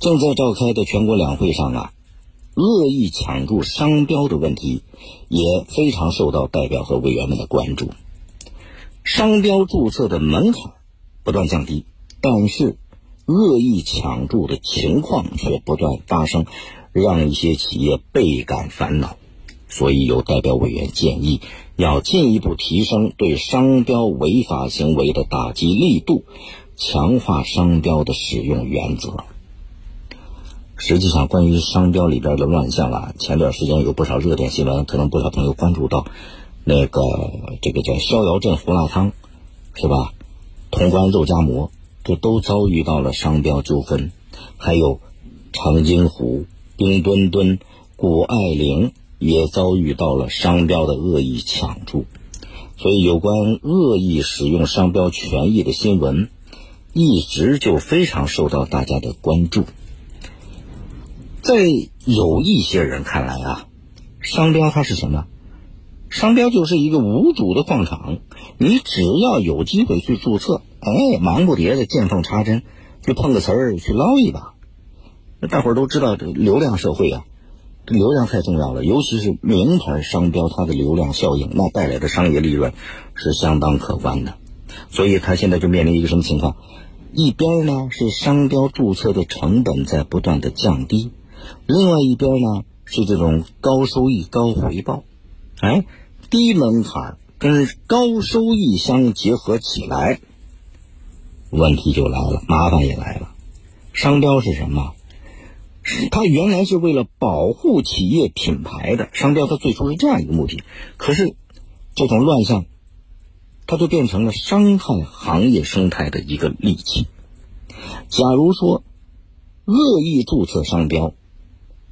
正在召开的全国两会上啊，恶意抢注商标的问题也非常受到代表和委员们的关注。商标注册的门槛不断降低，但是恶意抢注的情况却不断发生，让一些企业倍感烦恼。所以，有代表委员建议，要进一步提升对商标违法行为的打击力度，强化商标的使用原则。实际上，关于商标里边的乱象啊，前段时间有不少热点新闻，可能不少朋友关注到，那个这个叫逍遥镇胡辣汤，是吧？潼关肉夹馍，这都遭遇到了商标纠纷，还有长津湖、冰墩墩、谷爱凌。也遭遇到了商标的恶意抢注，所以有关恶意使用商标权益的新闻，一直就非常受到大家的关注。在有一些人看来啊，商标它是什么？商标就是一个无主的矿场，你只要有机会去注册，哎，忙不迭的见缝插针，去碰个瓷儿去捞一把。那大伙儿都知道，这流量社会啊。流量太重要了，尤其是名牌商标，它的流量效应，那带来的商业利润是相当可观的。所以，它现在就面临一个什么情况？一边呢是商标注册的成本在不断的降低，另外一边呢是这种高收益高回报。哎，低门槛跟高收益相结合起来，问题就来了，麻烦也来了。商标是什么？它原来是为了保护企业品牌的商标，它最初是这样一个目的。可是，这种乱象，它就变成了伤害行业生态的一个利器。假如说恶意注册商标，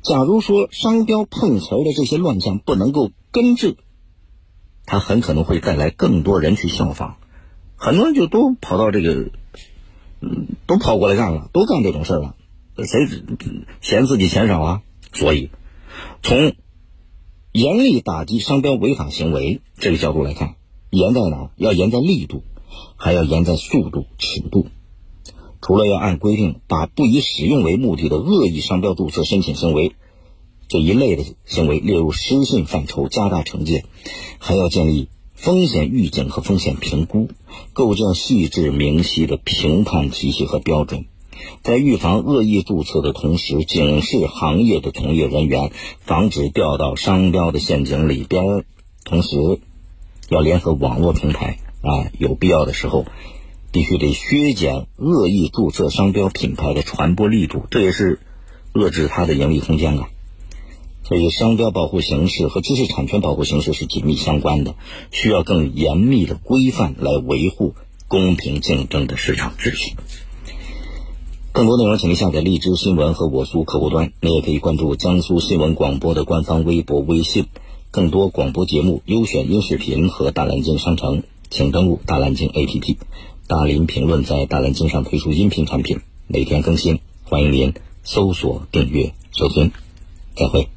假如说商标碰瓷儿的这些乱象不能够根治，它很可能会带来更多人去效仿，很多人就都跑到这个，嗯，都跑过来干了，都干这种事儿了。谁嫌自己钱少啊？所以，从严厉打击商标违法行为这个角度来看，严在哪？要严在力度，还要严在速度、尺度。除了要按规定把不以使用为目的的恶意商标注册申请行为这一类的行为列入失信范畴，加大惩戒，还要建立风险预警和风险评估，构建细致明晰的评判体系和标准。在预防恶意注册的同时，警示行业的从业人员，防止掉到商标的陷阱里边儿。同时，要联合网络平台啊，有必要的时候，必须得削减恶意注册商标品牌的传播力度，这也是遏制它的盈利空间啊。所以，商标保护形式和知识产权保护形式是紧密相关的，需要更严密的规范来维护公平竞争的市场秩序。更多内容，请您下载荔枝新闻和我苏客户端。您也可以关注江苏新闻广播的官方微博、微信。更多广播节目、优选音视频和大蓝鲸商城，请登录大蓝鲸 APP。大林评论在大蓝鲸上推出音频产品，每天更新，欢迎您搜索订阅收听。再会。